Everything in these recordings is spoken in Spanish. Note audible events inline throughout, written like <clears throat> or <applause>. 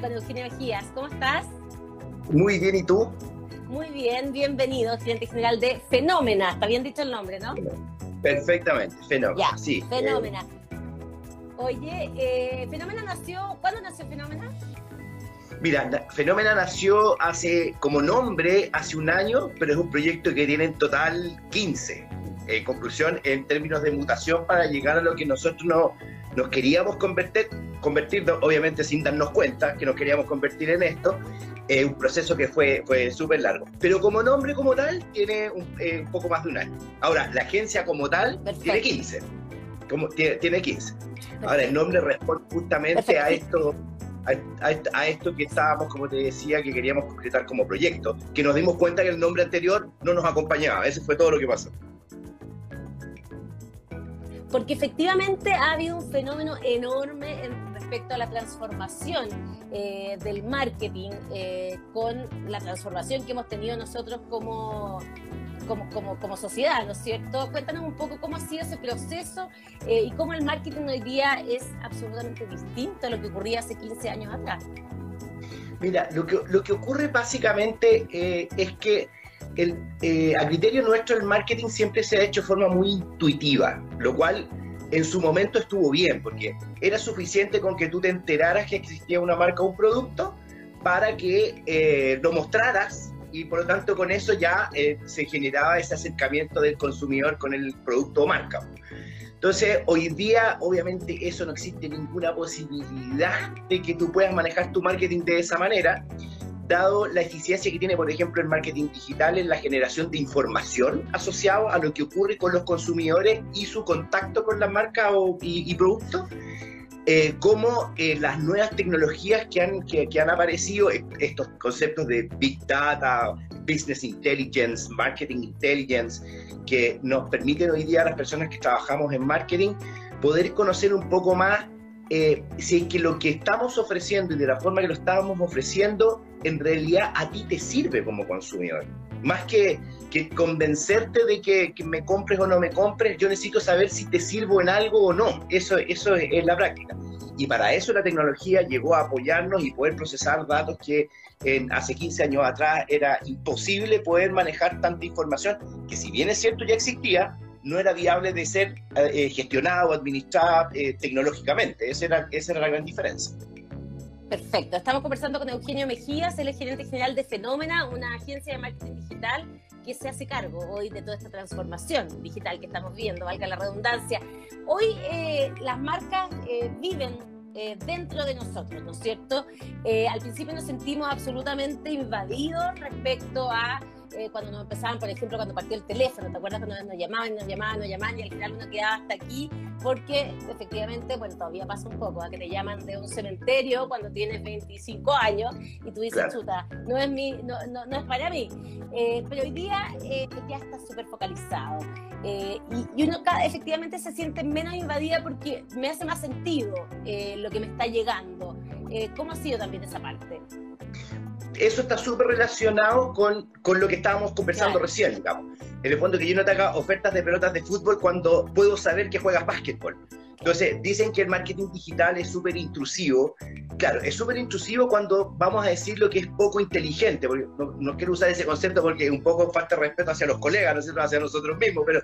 con Eugenio Mejías. ¿Cómo estás? Muy bien, ¿y tú? Muy bien, bienvenido, gerente general de Fenómena. Está bien dicho el nombre, ¿no? Perfectamente, Fenómena. Ya, sí. Fenómena. Oye, eh, Fenómena nació, ¿cuándo nació Fenómena? Mira, Fenómena nació hace, como nombre, hace un año, pero es un proyecto que tiene en total 15. En conclusión, en términos de mutación para llegar a lo que nosotros no, nos queríamos convertir, convertir, obviamente sin darnos cuenta que nos queríamos convertir en esto, eh, un proceso que fue, fue súper largo. Pero como nombre como tal, tiene un, eh, poco más de un año. Ahora, la agencia como tal tiene 15. Como, tiene, tiene 15. Ahora, el nombre responde justamente a esto, a, esto que estábamos, como te decía, que queríamos concretar como proyecto, que nos dimos cuenta que el nombre anterior no nos acompañaba. Ese fue todo lo que pasó porque efectivamente ha habido un fenómeno enorme en respecto a la transformación eh, del marketing eh, con la transformación que hemos tenido nosotros como, como, como, sociedad, ¿no es cierto? Cuéntanos un poco cómo ha sido ese proceso eh, y cómo el marketing hoy día es absolutamente distinto a lo que ocurría hace 15 años atrás. Mira, lo que, lo que ocurre básicamente es que el, eh, a criterio nuestro el marketing siempre se ha hecho de forma muy intuitiva, lo cual en su momento estuvo bien, porque era suficiente con que tú te enteraras que existía una marca o un producto para que eh, lo mostraras y por lo tanto con eso ya eh, se generaba ese acercamiento del consumidor con el producto o marca. Entonces, hoy día, obviamente, eso no existe ninguna posibilidad de que tú puedas manejar tu marketing de esa manera dado la eficiencia que tiene, por ejemplo, el marketing digital en la generación de información asociado a lo que ocurre con los consumidores y su contacto con la marca o, y, producto, eh, como eh, las nuevas tecnologías que han, que, han aparecido, estos conceptos de Big Data, Business Intelligence, Marketing Intelligence, que nos permiten hoy día a las personas que trabajamos en marketing poder conocer un poco más eh, si es que lo que estamos ofreciendo y de la forma que lo estábamos ofreciendo, en realidad a ti te sirve como consumidor. Más que, que convencerte de que, me compres o no me compres, yo necesito saber si te sirvo en algo o no. Eso, eso es, la práctica. Y para eso la tecnología llegó a apoyarnos y poder procesar datos que en, hace 15 años atrás era imposible poder manejar tanta información, que si bien es cierto ya existía, no era viable de ser eh, gestionado administrado eh, tecnológicamente. Esa era, esa era la gran diferencia. Perfecto. Estamos conversando con Eugenio Mejías, él es gerente general de Fenómena, una agencia de marketing digital que se hace cargo hoy de toda esta transformación digital que estamos viendo, valga la redundancia. Hoy eh, las marcas viven dentro de nosotros, ¿no es cierto? al principio nos sentimos absolutamente invadidos respecto a eh, cuando nos empezaban, por ejemplo, cuando partió el teléfono, ¿te acuerdas cuando nos llamaban, nos llamaban, nos llamaban y al final uno quedaba hasta aquí? Porque efectivamente, bueno, todavía pasa un poco, a que te llaman de un cementerio cuando tienes 25 años y tú dices, chuta, no es, mi, no, no, no es para mí. Eh, pero hoy día eh, ya está súper focalizado. y, y, uno cada, efectivamente se siente menos invadida porque me hace más sentido lo que me está llegando. ¿Cómo ha sido también esa parte? Eso está súper relacionado con, con, lo que estábamos conversando recién, digamos. En el fondo que yo no te haga ofertas de pelotas de fútbol cuando puedo saber que juegas básquetbol. Entonces, dicen que el marketing digital es súper intrusivo. Claro, es súper intrusivo cuando vamos a decir lo que es poco inteligente, porque no, quiero usar ese concepto porque un poco falta respeto hacia los colegas, no hacia nosotros mismos, pero,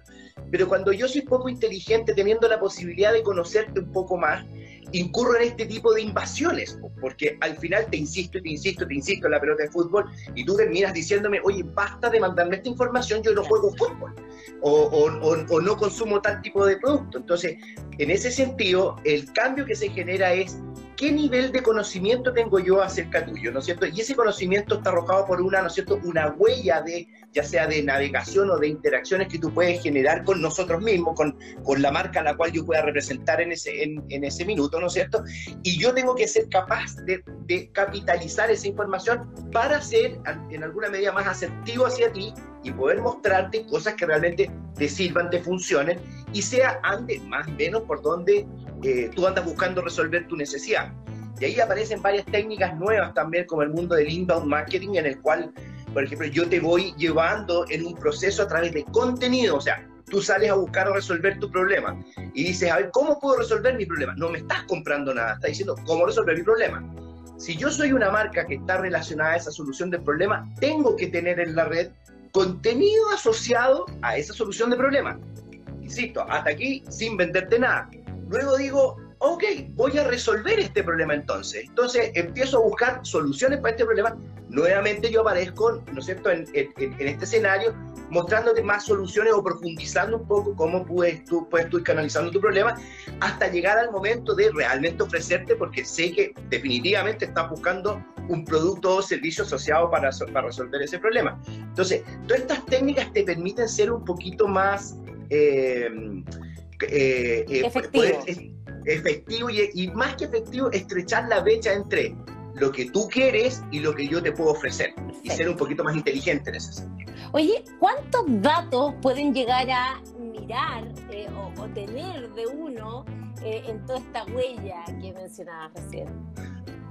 pero cuando yo soy poco inteligente, teniendo la posibilidad de conocerte un poco más, incurro en este tipo de invasiones, porque al final te insisto te insisto, te insisto en la pelota de fútbol y tú terminas diciéndome, oye, basta de mandarme esta información, yo no juego fútbol o, o, no consumo tal tipo de producto. Entonces, en ese sentido, el cambio que se genera es qué nivel de conocimiento tengo yo acerca tuyo, ¿no es cierto? Y ese conocimiento está arrojado por una, ¿no es cierto?, una huella de, ya sea de navegación o de interacciones que tú puedes generar con nosotros mismos, con, con la marca a la cual yo pueda representar en ese, en, ese minuto, ¿no es cierto? Y yo tengo que ser capaz de, de capitalizar esa información para ser, en alguna medida, más asertivo hacia ti y poder mostrarte cosas que realmente te sirvan, te funcionen y sea ande más o menos por donde eh, tú andas buscando resolver tu necesidad. Y ahí aparecen varias técnicas nuevas también, como el mundo del inbound marketing, en el cual, por ejemplo, yo te voy llevando en un proceso a través de contenido, o sea, tú sales a buscar resolver tu problema y dices, a ver, ¿cómo puedo resolver mi problema? No me estás comprando nada, estás diciendo, ¿cómo resolver mi problema? si yo soy una marca que está relacionada a esa solución del problema, tengo que tener en la red contenido asociado a esa solución de problema. Insisto, hasta aquí sin venderte nada. Luego digo, ok, voy a resolver este problema entonces. Entonces empiezo a buscar soluciones para este problema. Nuevamente yo aparezco, ¿no es cierto?, en, este escenario, mostrándote más soluciones o profundizando un poco cómo puedes tú, puedes tú ir canalizando tu problema hasta llegar al momento de realmente ofrecerte, porque sé que definitivamente estás buscando un producto o servicio asociado para, para resolver ese problema. Entonces, todas estas técnicas te permiten ser un poquito más... Eh, eh, eh Efectivo efectivo y, más que efectivo, estrechar la brecha entre lo que tú quieres y lo que yo te puedo ofrecer y ser un poquito más inteligente en ese sentido. Oye, ¿cuántos datos pueden llegar a mirar eh, o, tener de uno eh, en toda esta huella que mencionabas recién?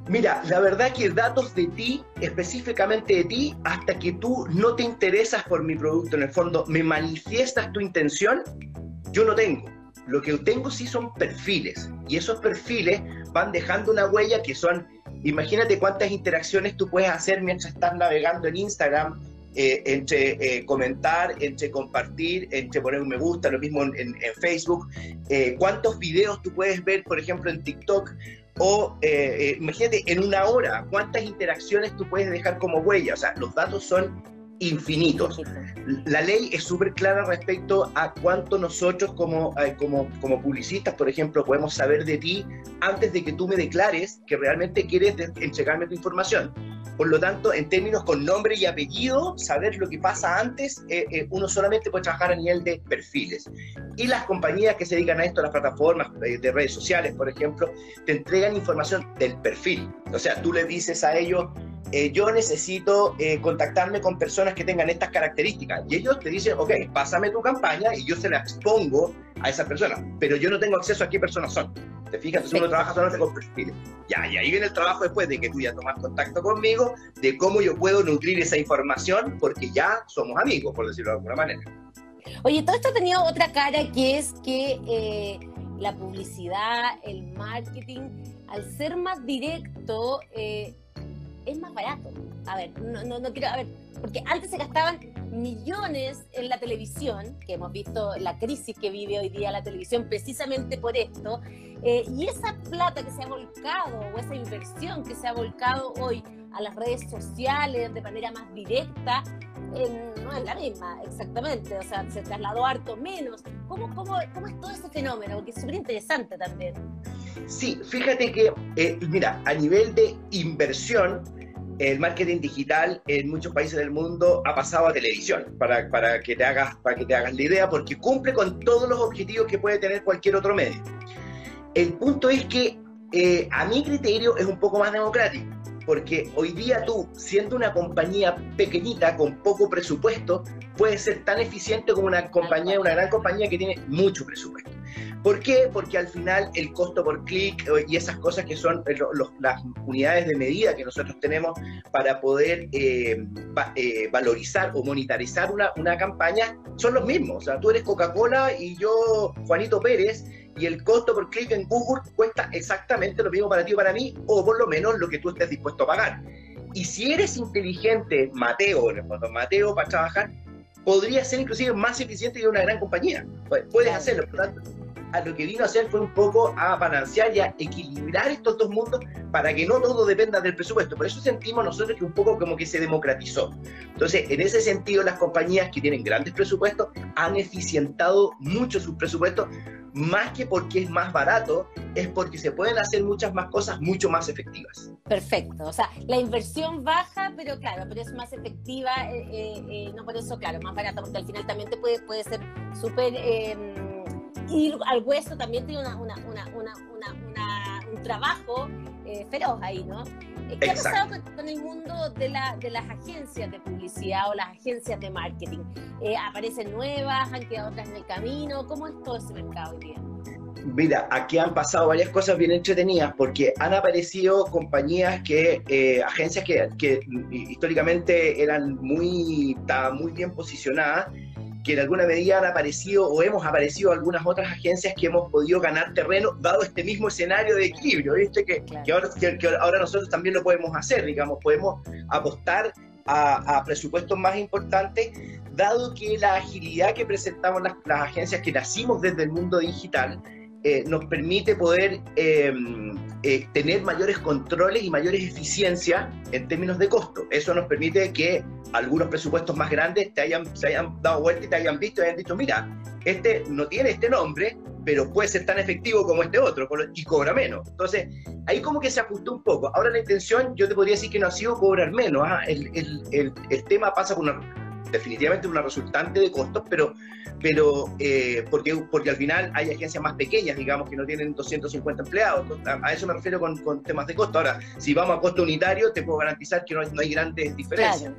Mira, la verdad que datos de ti, específicamente de ti, hasta que tú no te interesas por mi producto, en el fondo me manifiestas tu intención, yo no tengo. Lo que tengo sí son perfiles y esos perfiles van dejando una huella que son, imagínate cuántas interacciones tú puedes hacer mientras estás navegando en Instagram, eh, entre eh, comentar, entre compartir, entre poner un me gusta, lo mismo en, Facebook, eh, cuántos videos tú puedes ver, por ejemplo, en TikTok, o imagínate en una hora, cuántas interacciones tú puedes dejar como huella, o sea, los datos son infinitos. La ley es súper clara respecto a cuánto nosotros como, eh, como, como publicistas, por ejemplo, podemos saber de ti antes de que tú me declares que realmente quieres entregarme tu información. Por lo tanto, en términos con nombre y apellido, saber lo que pasa antes, eh, eh, uno solamente puede trabajar a nivel de perfiles. Y las compañías que se dedican a esto, las plataformas de redes sociales, por ejemplo, te entregan información del perfil. O sea, tú le dices a ellos, eh, yo necesito eh, contactarme con personas que tengan estas características. Y ellos te dicen, ok, pásame tu campaña y yo se la expongo a esa persona, pero yo no tengo acceso a qué personas son. ¿Te fijas? Entonces uno trabaja solamente con perfiles. Ya, y ahí viene el trabajo después de que tú ya tomas contacto conmigo, de cómo yo puedo nutrir esa información, porque ya somos amigos, por decirlo de alguna manera. Oye, todo esto ha tenido otra cara que es que eh, la publicidad, el marketing, al ser más directo, es más barato. A ver, no, no, no, quiero, a ver, porque antes se gastaban millones en la televisión, que hemos visto la crisis que vive hoy día la televisión precisamente por esto, eh, y esa plata que se ha volcado, o esa inversión que se ha volcado hoy a las redes sociales de manera más directa, no es la misma, exactamente, o sea, se trasladó harto menos. ¿Cómo, cómo, cómo es todo ese fenómeno? Porque es súper interesante también. Sí, fíjate que, eh, mira, a nivel de inversión, el marketing digital en muchos países del mundo ha pasado a televisión, para, para, que, te hagas, para que te hagas la idea, porque cumple con todos los objetivos que puede tener cualquier otro medio. El punto es que eh, a mi criterio es un poco más democrático, porque hoy día tú, siendo una compañía pequeñita con poco presupuesto, puedes ser tan eficiente como una compañía, una gran compañía que tiene mucho presupuesto. ¿Por qué? Porque al final el costo por clic eh, y esas cosas que son eh, las unidades de medida que nosotros tenemos para poder eh, valorizar o monetarizar una, una campaña son los mismos. O sea, tú eres Coca-Cola y yo Juanito Pérez y el costo por clic en Google cuesta exactamente lo mismo para ti o para mí, o por lo menos lo que tú estés dispuesto a pagar. Y si eres inteligente, Mateo, en el fondo, Mateo para trabajar, podría ser inclusive más eficiente que una gran compañía. Puedes hacerlo, por lo tanto, a lo que vino a hacer fue un poco a balancear y a equilibrar estos dos mundos para que no todo dependa del presupuesto. Por eso sentimos nosotros que un poco como que se democratizó. Entonces, en ese sentido, las compañías que tienen grandes presupuestos han eficientado mucho sus presupuestos, más que porque es más barato, es porque se pueden hacer muchas más cosas mucho más efectivas. Perfecto. O sea, la inversión baja, pero claro, pero es más efectiva, eh, eh, eh, no por eso, claro, más barata, porque al final también te puede, puede ser súper y al hueso también tiene una, una, una, un trabajo eh, feroz ahí, ¿no? Eh, ¿Qué ha pasado con, el mundo de, la, de, las agencias de publicidad o las agencias de marketing? Eh, ¿Aparecen nuevas? ¿Han quedado otras en el camino? ¿Cómo es todo ese mercado hoy día? Mira, aquí han pasado varias cosas bien entretenidas porque han aparecido compañías que, agencias que, que, históricamente eran muy, muy bien posicionadas que en alguna medida han aparecido o hemos aparecido algunas otras agencias que hemos podido ganar terreno dado este mismo escenario de equilibrio, ¿viste? Que, que, ahora, que, ahora nosotros también lo podemos hacer, digamos, podemos apostar a, a presupuestos más importantes, dado que la agilidad que presentamos las, las agencias que nacimos desde el mundo digital, eh, nos permite poder eh, eh, tener mayores controles y mayores eficiencias en términos de costo. Eso nos permite que algunos presupuestos más grandes te hayan, se hayan dado vuelta y te hayan visto y hayan dicho, mira, este no tiene este nombre, pero puede ser tan efectivo como este otro y cobra menos. Entonces, ahí como que se ajustó un poco. Ahora la intención, yo te podría decir que no ha sido cobrar menos. ¿ah? El, el, el, el, tema pasa por una definitivamente una resultante de costos, pero, pero eh, porque, porque al final hay agencias más pequeñas, digamos, que no tienen 250 empleados. A, eso me refiero con, con, temas de costo. Ahora, si vamos a costo unitario, te puedo garantizar que no hay, no hay grandes diferencias.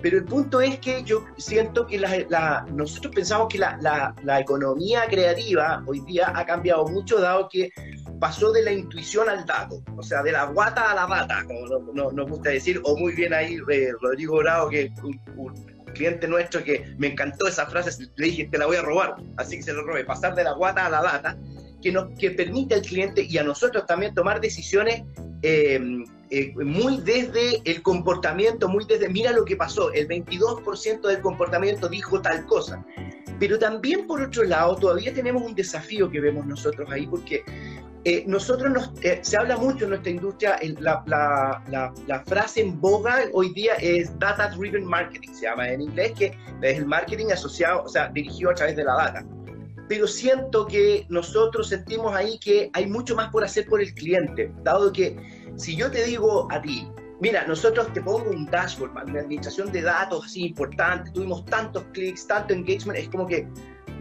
Pero el punto es que yo siento que la, la, nosotros pensamos que la, la, economía creativa hoy día ha cambiado mucho, dado que pasó de la intuición al dato, o sea, de la guata a la data, como nos no, gusta decir, o muy bien ahí eh, Rodrigo Bravo, que un, cliente nuestro que me encantó esa frase, le dije, te la voy a robar, así que se lo robé, pasar de la guata a la data, que, nos, que permite al cliente y a nosotros también tomar decisiones eh, eh, muy desde el comportamiento, muy desde, mira lo que pasó, el 22% del comportamiento dijo tal cosa. Pero también por otro lado, todavía tenemos un desafío que vemos nosotros ahí, porque eh, nosotros nos, eh, se habla mucho en nuestra industria, la, la, la, frase en boga hoy día es Data Driven Marketing, se llama en inglés, que es el marketing asociado, o sea, dirigido a través de la data. Pero siento que nosotros sentimos ahí que hay mucho más por hacer por el cliente, dado que si yo te digo a ti, mira, nosotros te pongo un dashboard, una administración de datos así importante, tuvimos tantos clics, tanto engagement, es como que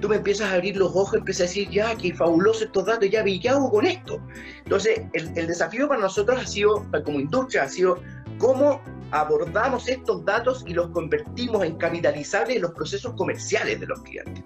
tú me empiezas a abrir los ojos, empiezas a decir, ya, qué fabuloso estos datos, ya vi, ¿qué hago con esto? Entonces, el, el desafío para nosotros ha sido, como industria, ha sido cómo abordamos estos datos y los convertimos en capitalizables en los procesos comerciales de los clientes.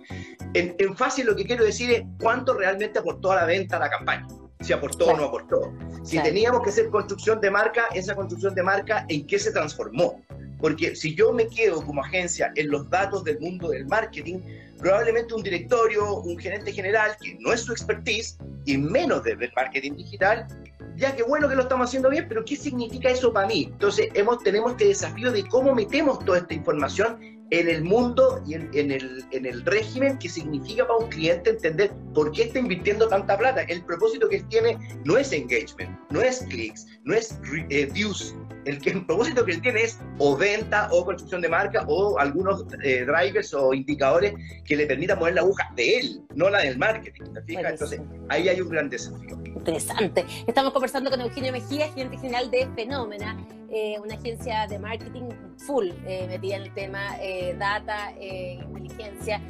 En, en fácil lo que quiero decir es cuánto realmente aportó a la venta la campaña si aportó o no aportó. Si teníamos que hacer construcción de marca, esa construcción de marca, ¿en qué se transformó? Porque si yo me quedo como agencia en los datos del mundo del marketing, probablemente un directorio, un gerente general, que no es su expertise, y menos del marketing digital, ya que bueno que lo estamos haciendo bien, pero ¿qué significa eso para mí? Entonces hemos, tenemos este desafío de cómo metemos toda esta información en el mundo y en, el, en el régimen que significa para un cliente entender por qué está invirtiendo tanta plata. El propósito que él tiene no es engagement, no es clics, no es eh, views. El, que, el propósito que él tiene es o venta o construcción de marca o algunos eh, drivers o indicadores que le permitan mover la aguja de él, no la del marketing. Entonces, ahí hay un gran desafío. Interesante. Estamos conversando con Eugenio Mejía, gerente general de Fenómena. Eh, una agencia de marketing full eh, metida en el tema eh, data, inteligencia.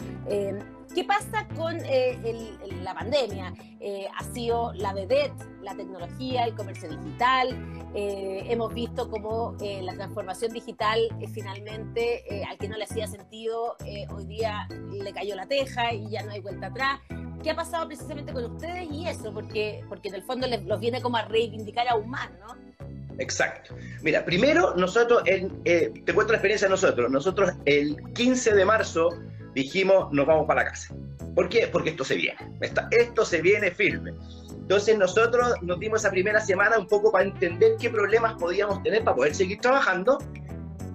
¿Qué pasa con la pandemia? ha sido la vedette, la tecnología, el comercio digital. hemos visto cómo la transformación digital finalmente, al que no le hacía sentido, hoy día le cayó la teja y ya no hay vuelta atrás. ¿Qué ha pasado precisamente con ustedes y eso? Porque, porque en el fondo les, los viene como a reivindicar aún más, ¿no? Exacto. Mira, primero nosotros, eh, te cuento la experiencia de nosotros. Nosotros el 15 de marzo dijimos, nos vamos para la casa. ¿Por qué? Porque esto se viene. esto se viene firme. Entonces nosotros nos dimos esa primera semana un poco para entender qué problemas podíamos tener para poder seguir trabajando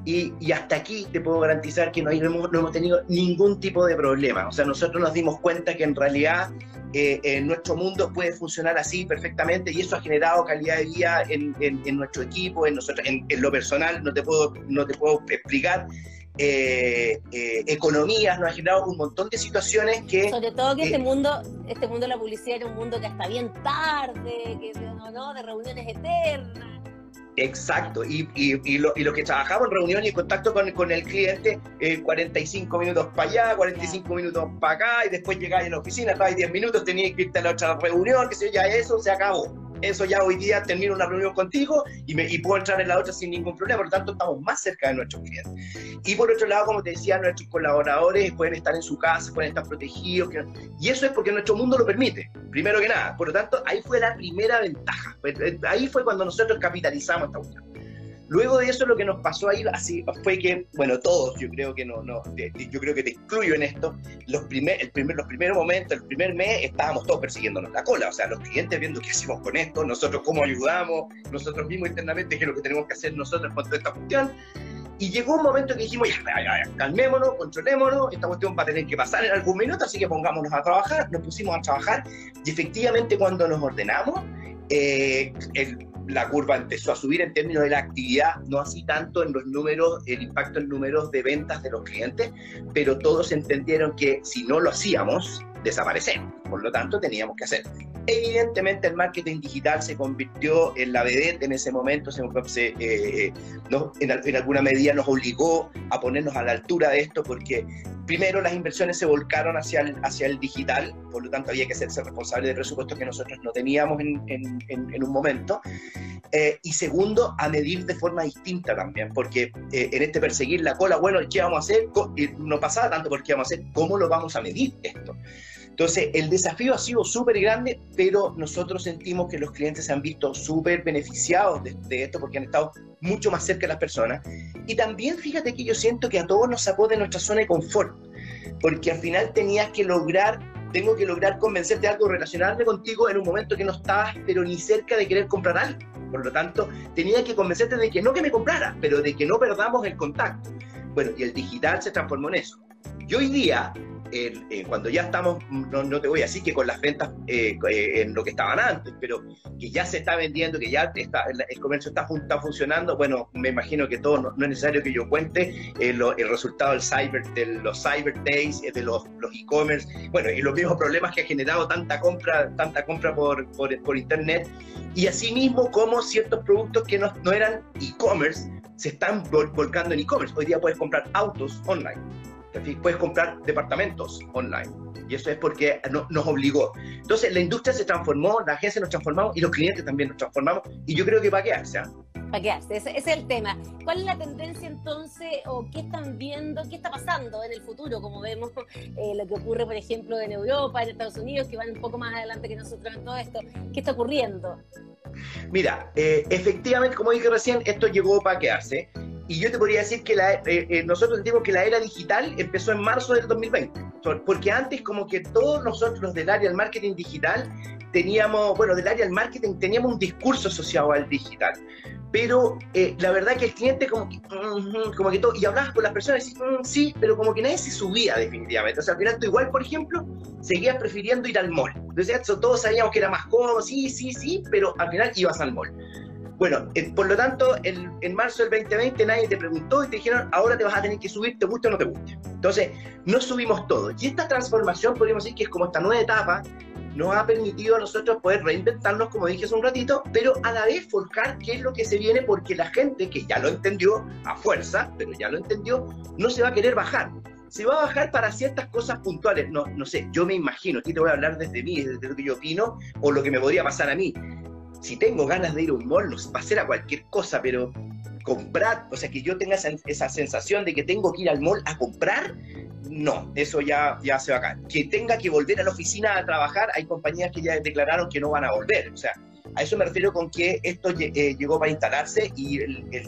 y, hasta aquí te puedo garantizar que no, hemos, no hemos tenido ningún tipo de problema. O sea, nosotros nos dimos cuenta que en realidad eh, en nuestro mundo puede funcionar así perfectamente y eso ha generado calidad de vida en, en, nuestro equipo, en, nosotros, en, lo personal, no te puedo, no te puedo explicar. Eh, eh, economías, nos ha generado un montón de situaciones que... Sobre todo que este mundo, este mundo de la publicidad era un mundo que hasta bien tarde, que ¿no? de reuniones eternas Exacto, y, y, lo, y, lo, que trabajamos en reunión y en contacto con, con el cliente, 45 minutos para allá, 45 minutos para acá, y después llegáis a la oficina, estabais 10 minutos, tenías que irte a la otra reunión, que sé yo, ya eso se acabó eso ya hoy día termino una reunión contigo y, puedo entrar en la otra sin ningún problema, por lo tanto estamos más cerca de nuestros clientes. Y por otro lado, como te decía, nuestros colaboradores pueden estar en su casa, pueden estar protegidos, y eso es porque nuestro mundo lo permite, primero que nada. Por lo tanto, ahí fue la primera ventaja, pues, eh, ahí fue cuando nosotros capitalizamos esta cuestión. Luego de eso lo que nos pasó ahí así fue que, bueno, todos, yo creo que no, no yo creo que te excluyo en esto, los, primer, el primer, los primeros momentos, el primer mes, estábamos todos persiguiéndonos la cola, o sea, los clientes viendo qué hacemos con esto, nosotros cómo ayudamos, nosotros mismos internamente qué es lo que tenemos que hacer nosotros con toda esta cuestión. Y llegó un momento que dijimos, ya, ya, ya, calmémonos, controlémonos, esta cuestión va a tener que pasar en algún minuto, así que pongámonos a trabajar, nos pusimos a trabajar y efectivamente cuando nos ordenamos, eh, el, la curva empezó a subir en términos de la actividad, no así tanto en los números, el impacto en números de ventas de los clientes, pero todos entendieron que si no lo hacíamos, desaparecemos. Por lo tanto, teníamos que hacer. Evidentemente, el marketing digital se convirtió en la vedette en ese momento, se, eh, eh, en, alguna medida nos obligó a ponernos a la altura de esto, porque primero las inversiones se volcaron hacia el, hacia el digital, por lo tanto había que hacerse responsable de presupuestos que nosotros no teníamos en, en, en un momento. Eh, y segundo, a medir de forma distinta también, porque eh, en este perseguir la cola, bueno, ¿qué vamos a hacer? No pasaba tanto por qué vamos a hacer, ¿cómo lo vamos a medir esto? Entonces, el desafío ha sido súper grande, pero nosotros sentimos que los clientes se han visto súper beneficiados de, de, esto porque han estado mucho más cerca de las personas. Y también fíjate que yo siento que a todos nos sacó de nuestra zona de confort, porque al final tenías que lograr tengo que lograr convencerte de algo, relacionarme contigo en un momento que no estabas, pero ni cerca de querer comprar algo. Por lo tanto, tenía que convencerte de que no que me comprara, pero de que no perdamos el contacto. Bueno, y el digital se transformó en eso. Y hoy día eh, cuando ya estamos, no, te voy a decir que con las ventas eh, eh, en lo que estaban antes, pero que ya se está vendiendo, que ya está, el, comercio está, está, funcionando, bueno, me imagino que todo, no, es necesario que yo cuente el resultado del cyber, de los cyber days, de los e-commerce, bueno, y los mismos problemas que ha generado tanta compra, tanta compra por, por, por internet, y asimismo como ciertos productos que no, no eran e-commerce se están volcando en e-commerce. Hoy día puedes comprar autos online puedes comprar departamentos online. Y eso es porque nos obligó. Entonces, la industria se transformó, la agencia nos transformamos y los clientes también nos transformamos. Y yo creo que va a quedarse. ¿ah? Para quedarse, ese, es el tema. ¿Cuál es la tendencia entonces, o qué están viendo, qué está pasando en el futuro? Como vemos eh, lo que ocurre, por ejemplo, en Europa, en Estados Unidos, que van un poco más adelante que nosotros en todo esto. ¿Qué está ocurriendo? Mira, eh, efectivamente, como dije recién, esto llegó para quedarse. Y yo te podría decir que la, eh, eh, nosotros decimos que la era digital empezó en marzo del 2020, porque antes como que todos nosotros del área del marketing digital teníamos, bueno, del área del marketing teníamos un discurso asociado al digital, pero eh, la verdad que el cliente como que, todo, y hablabas con las personas y decías, mm, sí, pero como que nadie se subía definitivamente, o sea, al final tú igual, por ejemplo, seguías prefiriendo ir al mall, entonces todos sabíamos que era más cómodo, sí, sí, sí, pero al final ibas al mall. Bueno, eh, por lo tanto, en marzo del 2020 nadie te preguntó y te dijeron, ahora te vas a tener que subir, te guste o no te guste. Entonces, no subimos todo. Y esta transformación, podríamos decir que es como esta nueva etapa, nos ha permitido a nosotros poder reinventarnos, como dije hace un ratito, pero a la vez forjar qué es lo que se viene, porque la gente que ya lo entendió a fuerza, pero ya lo entendió, no se va a querer bajar. Se va a bajar para ciertas cosas puntuales. No, no sé, yo me imagino, aquí te voy a hablar desde mí, desde lo que yo opino, o lo que me podría pasar a mí si tengo ganas de ir a un mall, no va a ser a cualquier cosa, pero comprar, o sea, que yo tenga esa, sensación de que tengo que ir al mall a comprar, no, eso ya, ya se va a caer. Que tenga que volver a la oficina a trabajar, hay compañías que ya declararon que no van a volver, o sea, a eso me refiero con que esto eh, llegó para instalarse y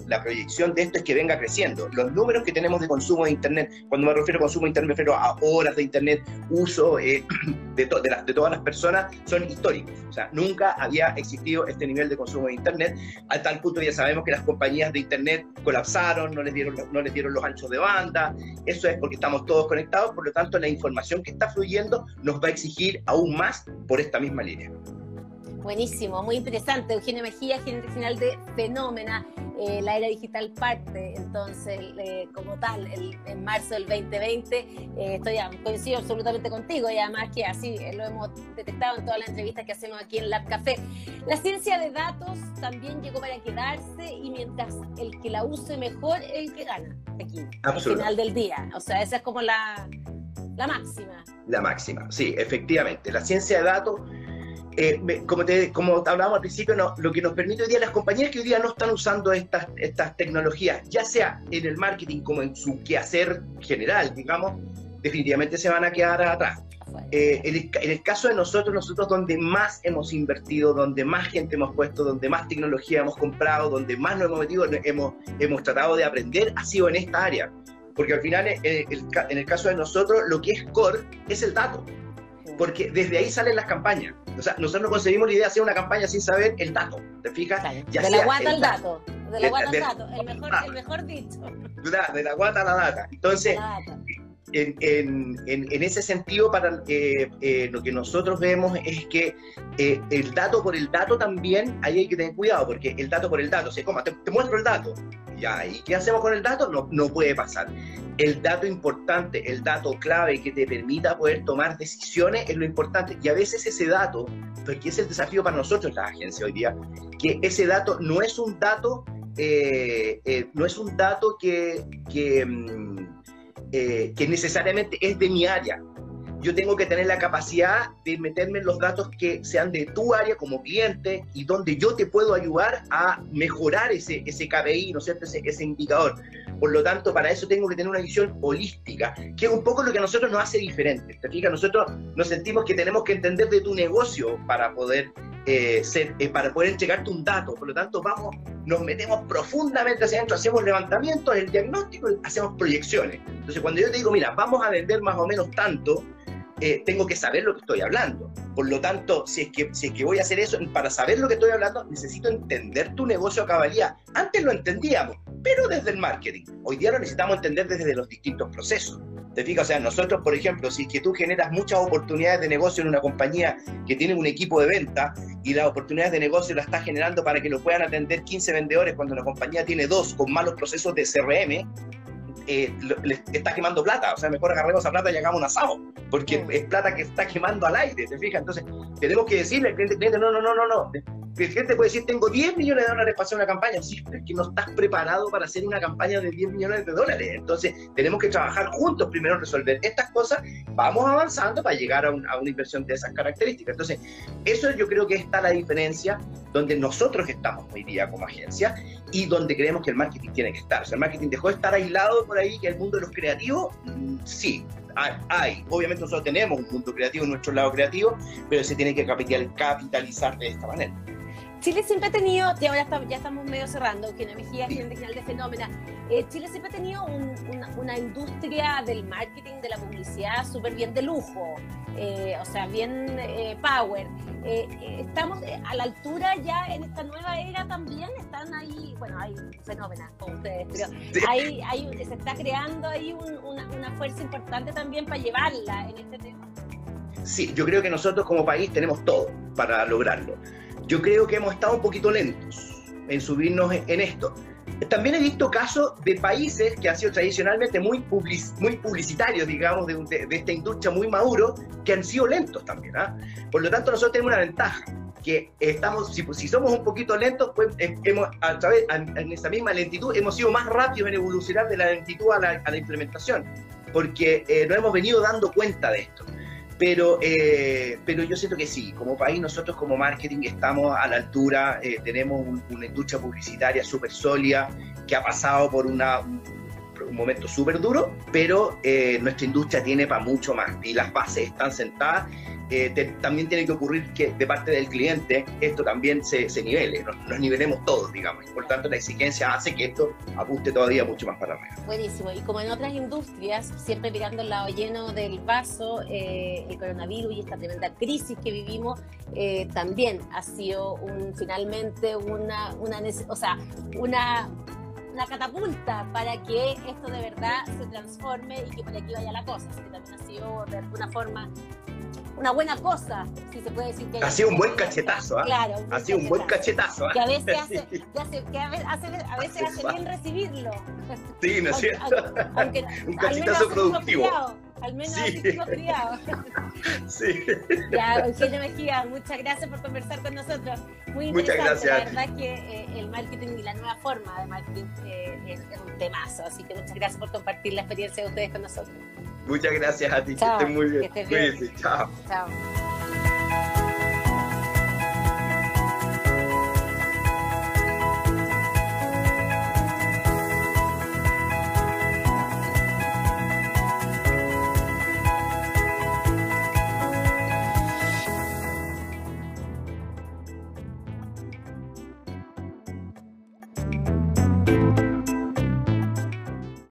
la proyección de esto es que venga creciendo. Los números que tenemos de consumo de Internet, cuando me refiero a consumo de Internet, me refiero a horas de Internet, uso eh, <clears throat> de, todas las personas, son históricos. O sea, nunca había existido este nivel de consumo de Internet. A tal punto ya sabemos que las compañías de Internet colapsaron, no les dieron los anchos de banda. Eso es porque estamos todos conectados, por lo tanto la información que está fluyendo nos va a exigir aún más por esta misma línea. Buenísimo, muy interesante. Eugenio Mejía, gerente general de Fenómena. Eh, la era digital parte, entonces, eh, como tal, en marzo del 2020. Eh, estoy, coincido absolutamente contigo y además que así lo hemos detectado en todas las entrevistas que hacemos aquí en Lab Café. La ciencia de datos también llegó para quedarse y mientras el que la use mejor es el que gana aquí, al final del día. O sea, esa es como la, la máxima. La máxima, sí, efectivamente. La ciencia de datos eh, como, te, como hablábamos al principio, lo que nos permite hoy día las compañías que hoy día no están usando estas, estas tecnologías, ya sea en el marketing como en su quehacer general, digamos, definitivamente se van a quedar atrás. Eh, en, el, caso de nosotros, nosotros donde más hemos invertido, donde más gente hemos puesto, donde más tecnología hemos comprado, donde más nos hemos metido, hemos, hemos tratado de aprender, ha sido en esta área. Porque al final, en el, caso de nosotros, lo que es core es el dato. Porque desde ahí salen las campañas. O sea, nosotros no conseguimos la idea de hacer una campaña sin saber el dato. ¿Te fijas? de la guata al dato. De la guata al dato. El mejor, el mejor dicho. De la guata a la data. Entonces, en, en, ese sentido, para eh, eh, lo que nosotros vemos es que eh, el dato por el dato también, ahí hay que tener cuidado, porque el dato por el dato, se coma, te, muestro el dato, ¿y qué hacemos con el dato? No, no puede pasar. El dato importante, el dato clave que te permita poder tomar decisiones es lo importante. Y a veces ese dato, porque es el desafío para nosotros, la agencia hoy día, que ese dato no es un dato, no es un dato que, que mm, eh, que necesariamente es de mi área. Yo tengo que tener la capacidad de meterme en los datos que sean de tu área como cliente y donde yo te puedo ayudar a mejorar ese, ese KPI, ¿no es cierto? Ese, ese indicador. Por lo tanto, para eso tengo que tener una visión holística, que es un poco lo que a nosotros nos hace diferente. ¿Te fijas? Nosotros nos sentimos que tenemos que entender de tu negocio para poder eh, eh, para poder entregarte un dato. Por lo tanto, vamos, nos metemos profundamente hacia adentro, hacemos levantamientos, el diagnóstico, hacemos proyecciones. Entonces, cuando yo te digo, mira, vamos a vender más o menos tanto, eh, tengo que saber lo que estoy hablando. Por lo tanto, si es, que, si es que voy a hacer eso, para saber lo que estoy hablando, necesito entender tu negocio a cabalidad. Antes lo entendíamos, pero desde el marketing. Hoy día lo necesitamos entender desde los distintos procesos. ¿Te fijas? O sea, nosotros, por ejemplo, si es que tú generas muchas oportunidades de negocio en una compañía que tiene un equipo de venta y las oportunidades de negocio las estás generando para que lo puedan atender 15 vendedores cuando la compañía tiene dos con malos procesos de CRM, eh, le está quemando plata. O sea, mejor agarremos esa plata y hagamos un asado, porque es plata que está quemando al aire, ¿te fijas? Entonces, tenemos que decirle al cliente, cliente, no, no, no, no, no. El cliente puede decir, tengo 10 millones de dólares para hacer una campaña. Sí, pero es que no estás preparado para hacer una campaña de 10 millones de dólares. Entonces, tenemos que trabajar juntos primero resolver estas cosas. Vamos avanzando para llegar a, una inversión de esas características. Entonces, eso yo creo que está la diferencia donde nosotros estamos hoy día como agencia y donde creemos que el marketing tiene que estar. O sea, el marketing dejó de estar aislado por ahí, que el mundo de los creativos, mm, sí, hay. Obviamente nosotros tenemos un mundo creativo en nuestro lado creativo, pero se tiene que capitalizar de esta manera. Chile siempre ha tenido, y ahora ya estamos medio cerrando, que Mejía, gerente general de Fenómena, eh, Chile siempre ha tenido una, industria del marketing, de la publicidad súper bien de lujo, eh, o sea, bien eh, power. estamos a la altura ya en esta nueva era también, están ahí, bueno, hay Fenómena con ustedes, pero hay, se está creando ahí una, una fuerza importante también para llevarla en este tema. Sí, yo creo que nosotros como país tenemos todo para lograrlo yo creo que hemos estado un poquito lentos en subirnos en esto. También he visto casos de países que han sido tradicionalmente muy, muy publicitarios, digamos, de, esta industria muy maduro, que han sido lentos también. ¿ah? Por lo tanto, nosotros tenemos una ventaja, que estamos, si, somos un poquito lentos, pues eh, hemos, a través, en esa misma lentitud, hemos sido más rápidos en evolucionar de la lentitud a la, implementación, porque eh, nos hemos venido dando cuenta de esto. Pero, eh, pero yo siento que sí, como país nosotros como marketing estamos a la altura, eh, tenemos una industria publicitaria súper sólida que ha pasado por una, un, momento súper duro, pero eh, nuestra industria tiene para mucho más y las bases están sentadas eh, también tiene que ocurrir que de parte del cliente esto también se, nivele, nos, nivelemos todos, digamos. Por tanto, la exigencia hace que esto apunte todavía mucho más para arriba. Buenísimo. Y como en otras industrias, siempre mirando el lado lleno del vaso, eh, el coronavirus y esta tremenda crisis que vivimos eh, también ha sido un, finalmente una, una, o sea, una una catapulta para que esto de verdad se transforme y que por aquí vaya la cosa. Así que también ha sido de alguna forma una buena cosa, si se puede decir que... Ha sido un buen cachetazo, ¿ah? Claro. ha sido un buen cachetazo. ¿ah? Que a veces, <laughs> hace, que hace, que a veces, hace, bien recibirlo. Sí, ¿no es cierto? <laughs> un cachetazo productivo. Al menos sí. criado. <laughs> sí. Ya, Eugenio Mejía, muchas gracias por conversar con nosotros. Muy muchas gracias. La verdad que eh, el marketing y la nueva forma de marketing eh, es, es, un temazo. Así que muchas gracias por compartir la experiencia de ustedes con nosotros. Muchas gracias a ti, que estés muy bien. Que estés bien. Chao. Chao.